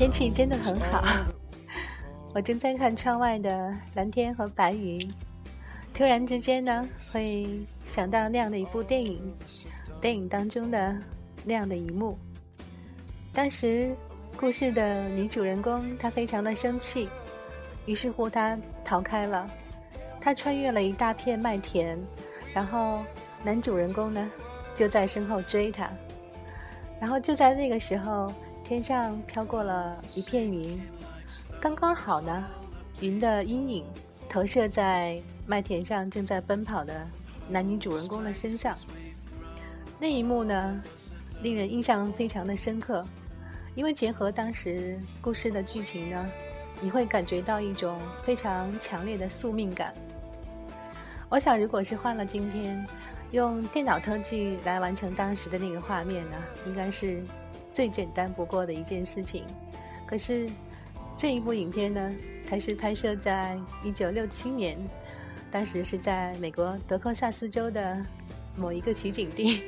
天气真的很好，我正在看窗外的蓝天和白云，突然之间呢，会想到那样的一部电影，电影当中的那样的一幕。当时故事的女主人公她非常的生气，于是乎她逃开了，她穿越了一大片麦田，然后男主人公呢就在身后追她，然后就在那个时候。天上飘过了一片云，刚刚好呢。云的阴影投射在麦田上正在奔跑的男女主人公的身上。那一幕呢，令人印象非常的深刻，因为结合当时故事的剧情呢，你会感觉到一种非常强烈的宿命感。我想，如果是换了今天，用电脑特技来完成当时的那个画面呢，应该是。最简单不过的一件事情，可是这一部影片呢，它是拍摄在一九六七年，当时是在美国德克萨斯州的某一个取景地，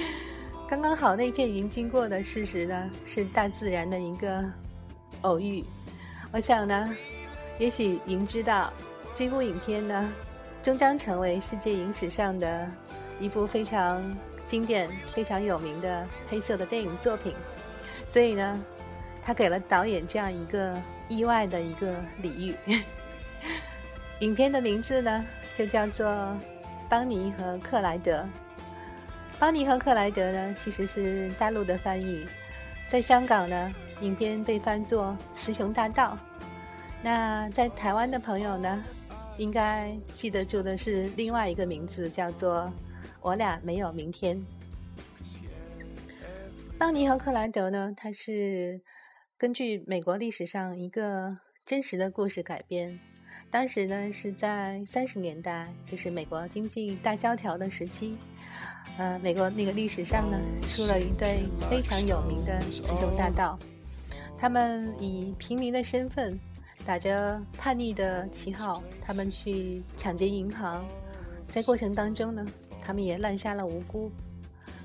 刚刚好那片云经过的事实呢，是大自然的一个偶遇。我想呢，也许云知道这部影片呢，终将成为世界影史上的一部非常。经典非常有名的黑色的电影作品，所以呢，他给了导演这样一个意外的一个礼遇。影片的名字呢，就叫做《邦尼和克莱德》。邦尼和克莱德呢，其实是大陆的翻译，在香港呢，影片被翻作《雌雄大盗》。那在台湾的朋友呢，应该记得住的是另外一个名字，叫做。我俩没有明天。邦尼和克莱德呢？他是根据美国历史上一个真实的故事改编。当时呢是在三十年代，就是美国经济大萧条的时期。呃，美国那个历史上呢出了一对非常有名的雌雄大盗，他们以平民的身份，打着叛逆的旗号，他们去抢劫银行，在过程当中呢。他们也滥杀了无辜，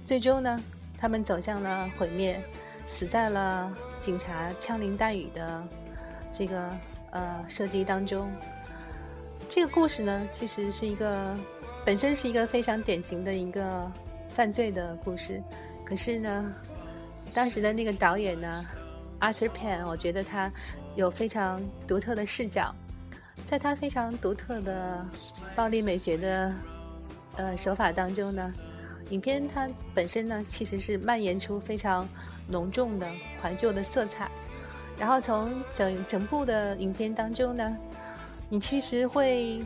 最终呢，他们走向了毁灭，死在了警察枪林弹雨的这个呃射击当中。这个故事呢，其实是一个本身是一个非常典型的一个犯罪的故事，可是呢，当时的那个导演呢，Arthur Penn，我觉得他有非常独特的视角，在他非常独特的暴力美学的。呃，手法当中呢，影片它本身呢，其实是蔓延出非常浓重的怀旧的色彩。然后从整整部的影片当中呢，你其实会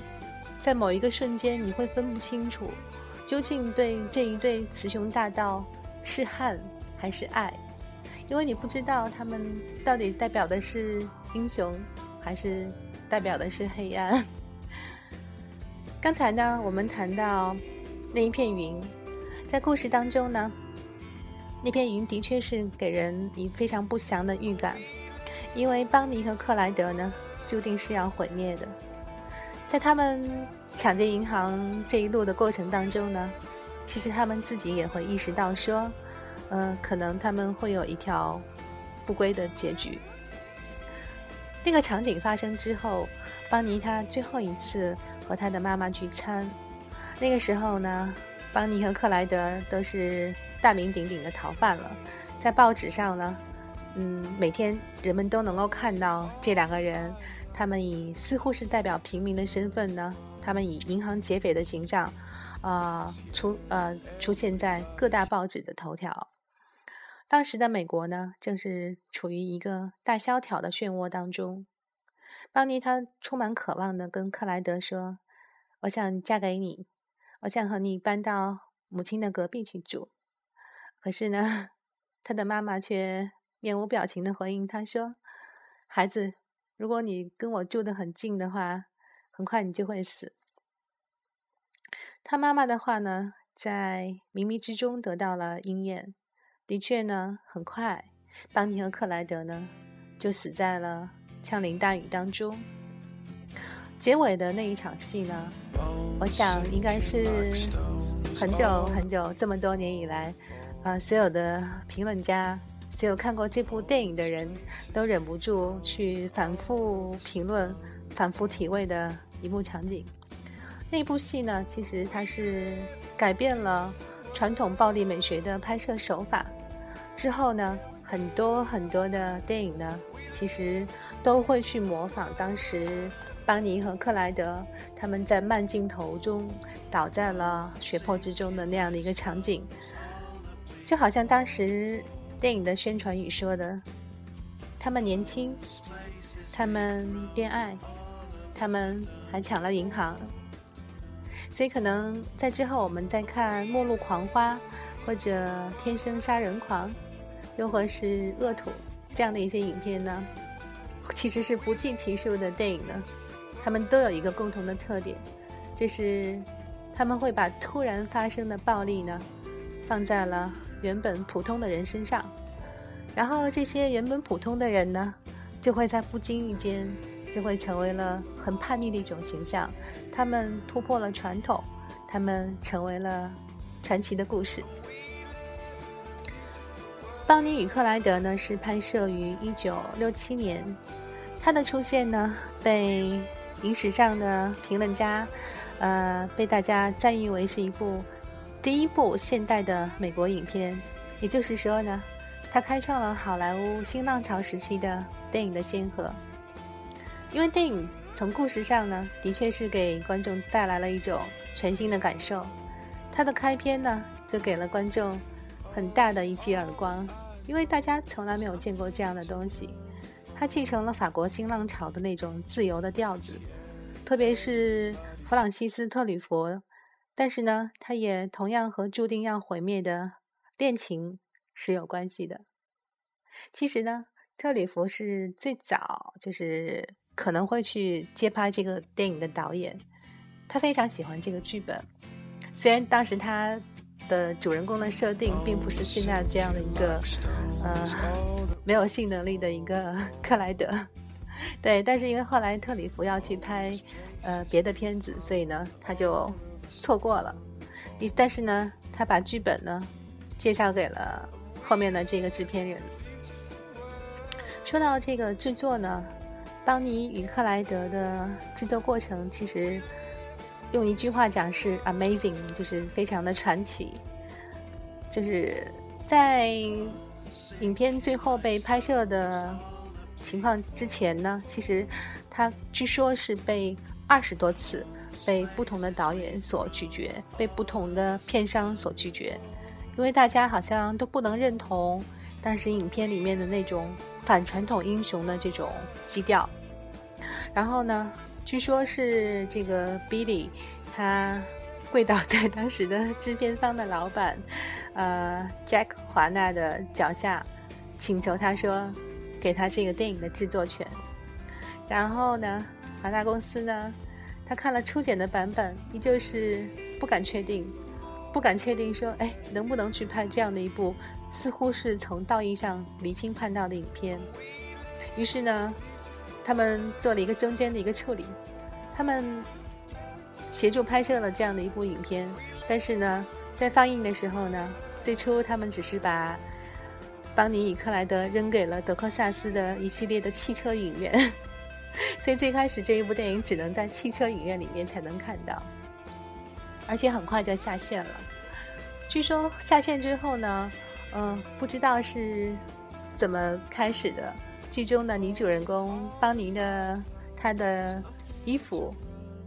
在某一个瞬间，你会分不清楚，究竟对这一对雌雄大盗是恨还是爱，因为你不知道他们到底代表的是英雄，还是代表的是黑暗。刚才呢，我们谈到那一片云，在故事当中呢，那片云的确是给人以非常不祥的预感，因为邦尼和克莱德呢，注定是要毁灭的。在他们抢劫银行这一路的过程当中呢，其实他们自己也会意识到说，呃，可能他们会有一条不归的结局。那个场景发生之后，邦尼他最后一次。和他的妈妈聚餐，那个时候呢，邦尼和克莱德都是大名鼎鼎的逃犯了。在报纸上呢，嗯，每天人们都能够看到这两个人，他们以似乎是代表平民的身份呢，他们以银行劫匪的形象，啊，出呃出现在各大报纸的头条。当时的美国呢，正是处于一个大萧条的漩涡当中。邦尼他充满渴望的跟克莱德说：“我想嫁给你，我想和你搬到母亲的隔壁去住。”可是呢，他的妈妈却面无表情的回应他说：“孩子，如果你跟我住得很近的话，很快你就会死。”他妈妈的话呢，在冥冥之中得到了应验。的确呢，很快，邦尼和克莱德呢，就死在了。枪林弹雨当中，结尾的那一场戏呢？我想应该是很久很久这么多年以来，啊，所有的评论家所有看过这部电影的人都忍不住去反复评论、反复体味的一幕场景。那部戏呢，其实它是改变了传统暴力美学的拍摄手法。之后呢，很多很多的电影呢，其实都会去模仿当时邦尼和克莱德他们在慢镜头中倒在了血泊之中的那样的一个场景，就好像当时。电影的宣传语说的：“他们年轻，他们恋爱，他们还抢了银行。”所以可能在之后，我们再看《末路狂花》或者《天生杀人狂》，又或是《恶土》这样的一些影片呢，其实是不计其数的电影呢。他们都有一个共同的特点，就是他们会把突然发生的暴力呢，放在了。原本普通的人身上，然后这些原本普通的人呢，就会在不经意间，就会成为了很叛逆的一种形象。他们突破了传统，他们成为了传奇的故事。《邦尼与克莱德》呢是拍摄于一九六七年，他的出现呢被影史上的评论家，呃，被大家赞誉为是一部。第一部现代的美国影片，也就是说呢，它开创了好莱坞新浪潮时期的电影的先河。因为电影从故事上呢，的确是给观众带来了一种全新的感受。它的开篇呢，就给了观众很大的一记耳光，因为大家从来没有见过这样的东西。它继承了法国新浪潮的那种自由的调子，特别是弗朗西斯特吕弗。但是呢，它也同样和注定要毁灭的恋情是有关系的。其实呢，特里弗是最早就是可能会去接拍这个电影的导演，他非常喜欢这个剧本。虽然当时他的主人公的设定并不是现在这样的一个呃 没有性能力的一个克莱德，对，但是因为后来特里弗要去拍呃别的片子，所以呢，他就。错过了，但是呢，他把剧本呢介绍给了后面的这个制片人。说到这个制作呢，邦尼与克莱德的制作过程，其实用一句话讲是 amazing，就是非常的传奇。就是在影片最后被拍摄的情况之前呢，其实他据说是被二十多次。被不同的导演所拒绝，被不同的片商所拒绝，因为大家好像都不能认同当时影片里面的那种反传统英雄的这种基调。然后呢，据说是这个 Billy，他跪倒在当时的制片方的老板，呃，Jack 华纳的脚下，请求他说，给他这个电影的制作权。然后呢，华纳公司呢？他看了初剪的版本，依旧是不敢确定，不敢确定说，哎，能不能去拍这样的一部似乎是从道义上离经叛道的影片？于是呢，他们做了一个中间的一个处理，他们协助拍摄了这样的一部影片，但是呢，在放映的时候呢，最初他们只是把邦尼与克莱德扔给了德克萨斯的一系列的汽车影院。所以最开始这一部电影只能在汽车影院里面才能看到，而且很快就下线了。据说下线之后呢，嗯，不知道是怎么开始的。剧中的女主人公邦尼的她的衣服、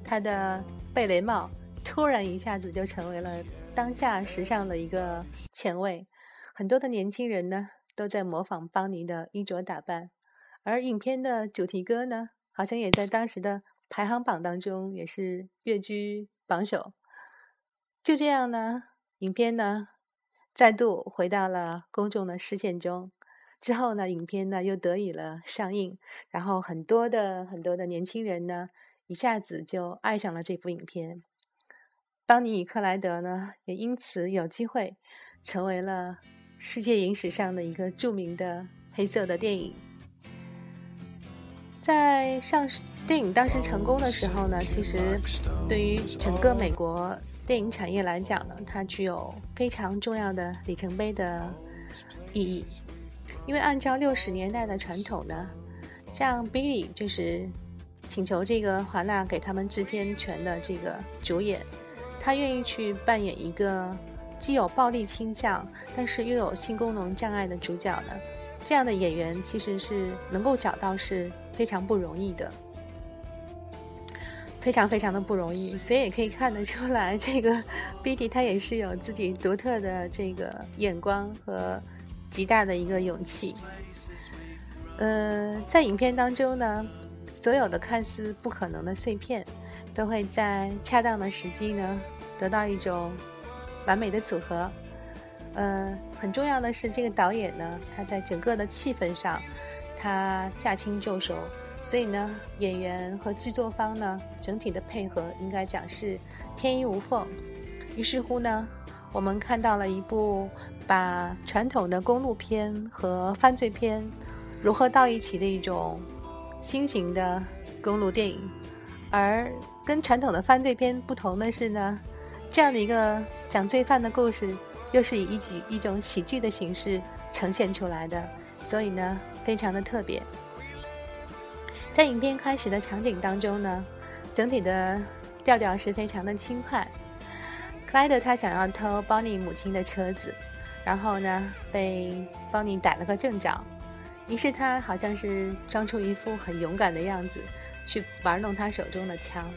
她的贝雷帽，突然一下子就成为了当下时尚的一个前卫。很多的年轻人呢都在模仿邦尼的衣着打扮，而影片的主题歌呢。好像也在当时的排行榜当中也是跃居榜首。就这样呢，影片呢再度回到了公众的视线中。之后呢，影片呢又得以了上映，然后很多的很多的年轻人呢一下子就爱上了这部影片。邦尼与克莱德呢也因此有机会成为了世界影史上的一个著名的黑色的电影。在上市电影当时成功的时候呢，其实对于整个美国电影产业来讲呢，它具有非常重要的里程碑的意义。因为按照六十年代的传统呢，像 Billy 就是请求这个华纳给他们制片权的这个主演，他愿意去扮演一个既有暴力倾向，但是又有性功能障碍的主角呢。这样的演员其实是能够找到是非常不容易的，非常非常的不容易。所以也可以看得出来，这个 Billy 他也是有自己独特的这个眼光和。极大的一个勇气。呃，在影片当中呢，所有的看似不可能的碎片，都会在恰当的时机呢，得到一种完美的组合。呃，很重要的是，这个导演呢，他在整个的气氛上，他驾轻就熟，所以呢，演员和制作方呢，整体的配合应该讲是天衣无缝。于是乎呢，我们看到了一部。把传统的公路片和犯罪片融合到一起的一种新型的公路电影，而跟传统的犯罪片不同的是呢，这样的一个讲罪犯的故事，又是以一集一种喜剧的形式呈现出来的，所以呢，非常的特别。在影片开始的场景当中呢，整体的调调是非常的轻快。克莱德他想要偷邦尼母亲的车子。然后呢，被邦尼逮了个正着，于是他好像是装出一副很勇敢的样子，去玩弄他手中的枪，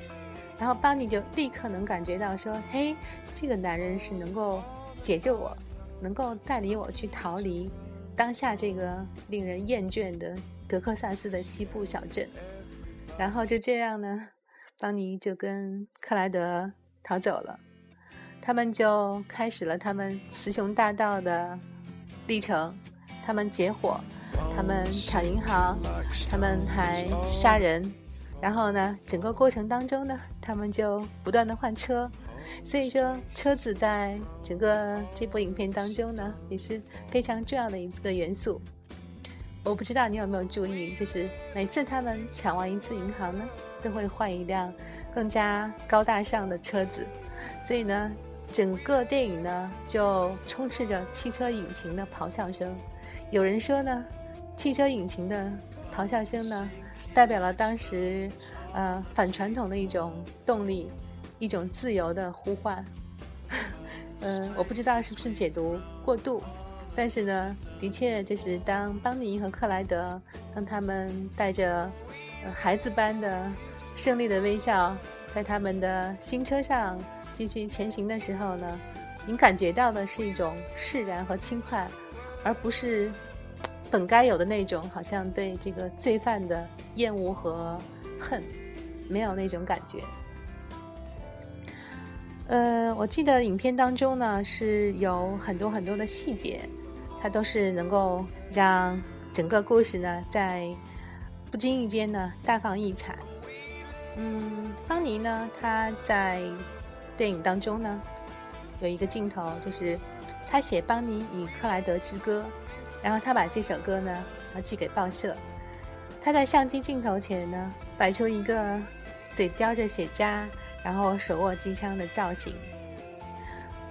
然后邦尼就立刻能感觉到说：“嘿，这个男人是能够解救我，能够带领我去逃离当下这个令人厌倦的德克萨斯的西部小镇。”然后就这样呢，邦尼就跟克莱德逃走了。他们就开始了他们雌雄大盗的历程，他们劫火，他们抢银行，他们还杀人，然后呢，整个过程当中呢，他们就不断的换车，所以说车子在整个这部影片当中呢，也是非常重要的一个元素。我不知道你有没有注意，就是每次他们抢完一次银行呢，都会换一辆更加高大上的车子，所以呢。整个电影呢，就充斥着汽车引擎的咆哮声。有人说呢，汽车引擎的咆哮声呢，代表了当时，呃，反传统的一种动力，一种自由的呼唤。嗯，我不知道是不是解读过度，但是呢，的确就是当邦尼和克莱德，当他们带着呃孩子般的胜利的微笑，在他们的新车上。继续前行的时候呢，您感觉到的是一种释然和轻快，而不是本该有的那种好像对这个罪犯的厌恶和恨，没有那种感觉。呃，我记得影片当中呢是有很多很多的细节，它都是能够让整个故事呢在不经意间呢大放异彩。嗯，邦尼呢他在。电影当中呢，有一个镜头，就是他写邦尼与克莱德之歌，然后他把这首歌呢，要寄给报社。他在相机镜头前呢，摆出一个嘴叼着雪茄，然后手握机枪的造型。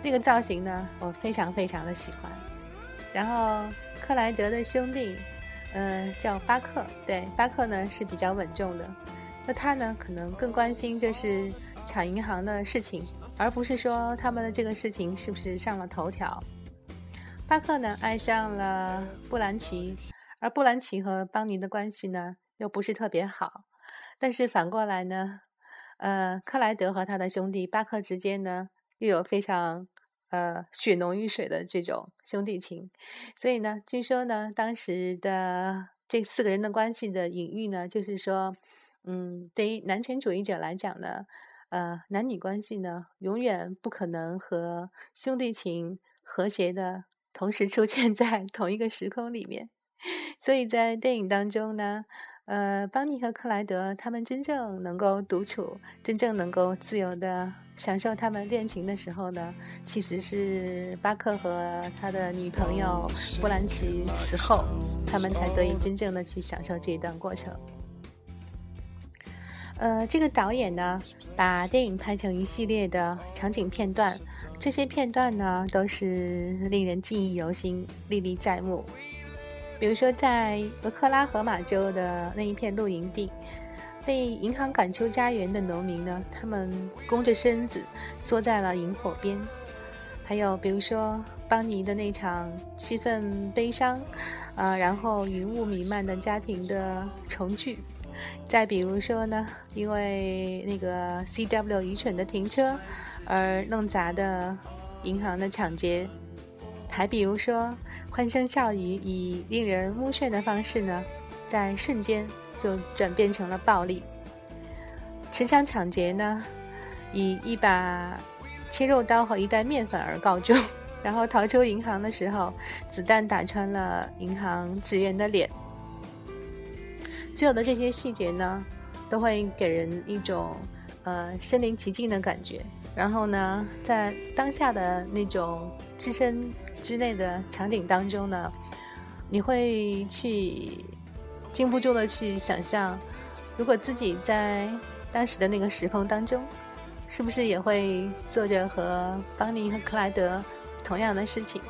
那个造型呢，我非常非常的喜欢。然后克莱德的兄弟，呃，叫巴克，对，巴克呢是比较稳重的，那他呢可能更关心就是。抢银行的事情，而不是说他们的这个事情是不是上了头条。巴克呢爱上了布兰奇，而布兰奇和邦尼的关系呢又不是特别好。但是反过来呢，呃，克莱德和他的兄弟巴克之间呢又有非常呃血浓于水的这种兄弟情。所以呢，据说呢，当时的这四个人的关系的隐喻呢，就是说，嗯，对于男权主义者来讲呢。呃，男女关系呢，永远不可能和兄弟情和谐的同时出现在同一个时空里面。所以在电影当中呢，呃，邦尼和克莱德他们真正能够独处，真正能够自由的享受他们恋情的时候呢，其实是巴克和他的女朋友布兰奇死后，他们才得以真正的去享受这一段过程。呃，这个导演呢，把电影拍成一系列的场景片段，这些片段呢，都是令人记忆犹新、历历在目。比如说在俄克拉荷马州的那一片露营地，被银行赶出家园的农民呢，他们弓着身子缩在了营火边。还有比如说邦尼的那场气氛悲伤，呃，然后云雾弥漫的家庭的重聚。再比如说呢，因为那个 CW 愚蠢的停车而弄砸的银行的抢劫。还比如说，欢声笑语以令人目眩的方式呢，在瞬间就转变成了暴力。持枪抢劫呢，以一把切肉刀和一袋面粉而告终。然后逃出银行的时候，子弹打穿了银行职员的脸。所有的这些细节呢，都会给人一种呃身临其境的感觉。然后呢，在当下的那种置身。之内的场景当中呢，你会去禁不住的去想象，如果自己在当时的那个时空当中，是不是也会做着和邦尼和克莱德同样的事情？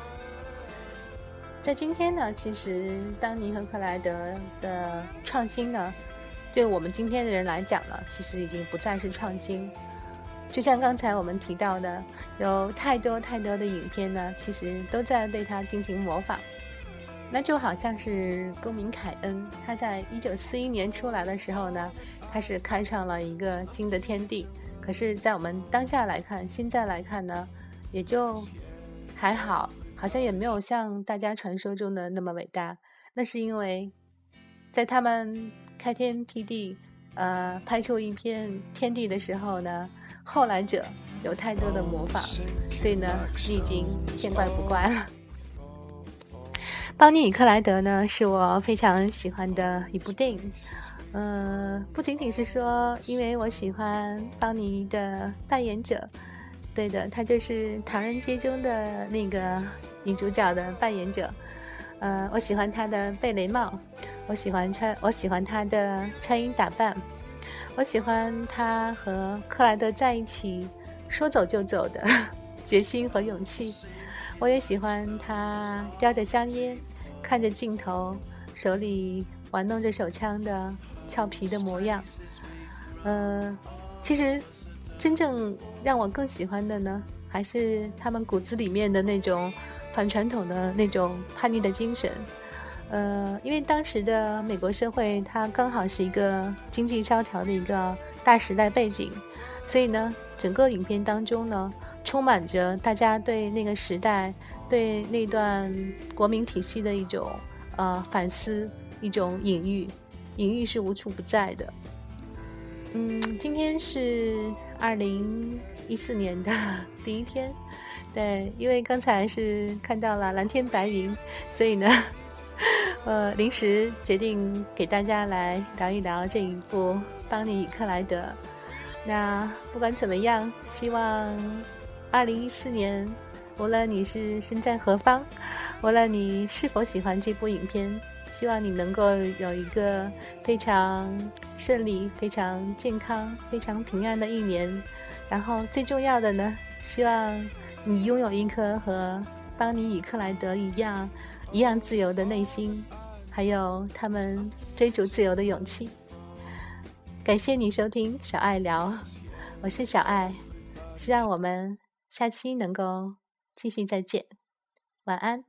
在今天呢，其实丹尼和克莱德的创新呢，对我们今天的人来讲呢，其实已经不再是创新。就像刚才我们提到的，有太多太多的影片呢，其实都在对他进行模仿。那就好像是公民凯恩，他在一九四一年出来的时候呢，他是开创了一个新的天地。可是，在我们当下来看，现在来看呢，也就还好，好像也没有像大家传说中的那么伟大。那是因为，在他们开天辟地，呃，拍出一片天地的时候呢。后来者有太多的模仿，所以呢，你已经见怪不怪了。邦尼与克莱德呢，是我非常喜欢的一部电影。呃，不仅仅是说，因为我喜欢邦尼的扮演者，对的，他就是《唐人街》中的那个女主角的扮演者。呃，我喜欢她的贝雷帽，我喜欢穿，我喜欢她的穿衣打扮。我喜欢她和克莱德在一起说走就走的 决心和勇气，我也喜欢他叼着香烟、看着镜头、手里玩弄着手枪的俏皮的模样。呃，其实真正让我更喜欢的呢，还是他们骨子里面的那种反传统的那种叛逆的精神。呃，因为当时的美国社会，它刚好是一个经济萧条的一个大时代背景，所以呢，整个影片当中呢，充满着大家对那个时代、对那段国民体系的一种呃反思，一种隐喻，隐喻是无处不在的。嗯，今天是二零一四年的 第一天，对，因为刚才是看到了蓝天白云，所以呢。呃，临时决定给大家来聊一聊这一部《邦尼与克莱德》。那不管怎么样，希望二零一四年，无论你是身在何方，无论你是否喜欢这部影片，希望你能够有一个非常顺利、非常健康、非常平安的一年。然后最重要的呢，希望你拥有一颗和邦尼与克莱德一样。一样自由的内心，还有他们追逐自由的勇气。感谢你收听小爱聊，我是小爱，希望我们下期能够继续再见，晚安。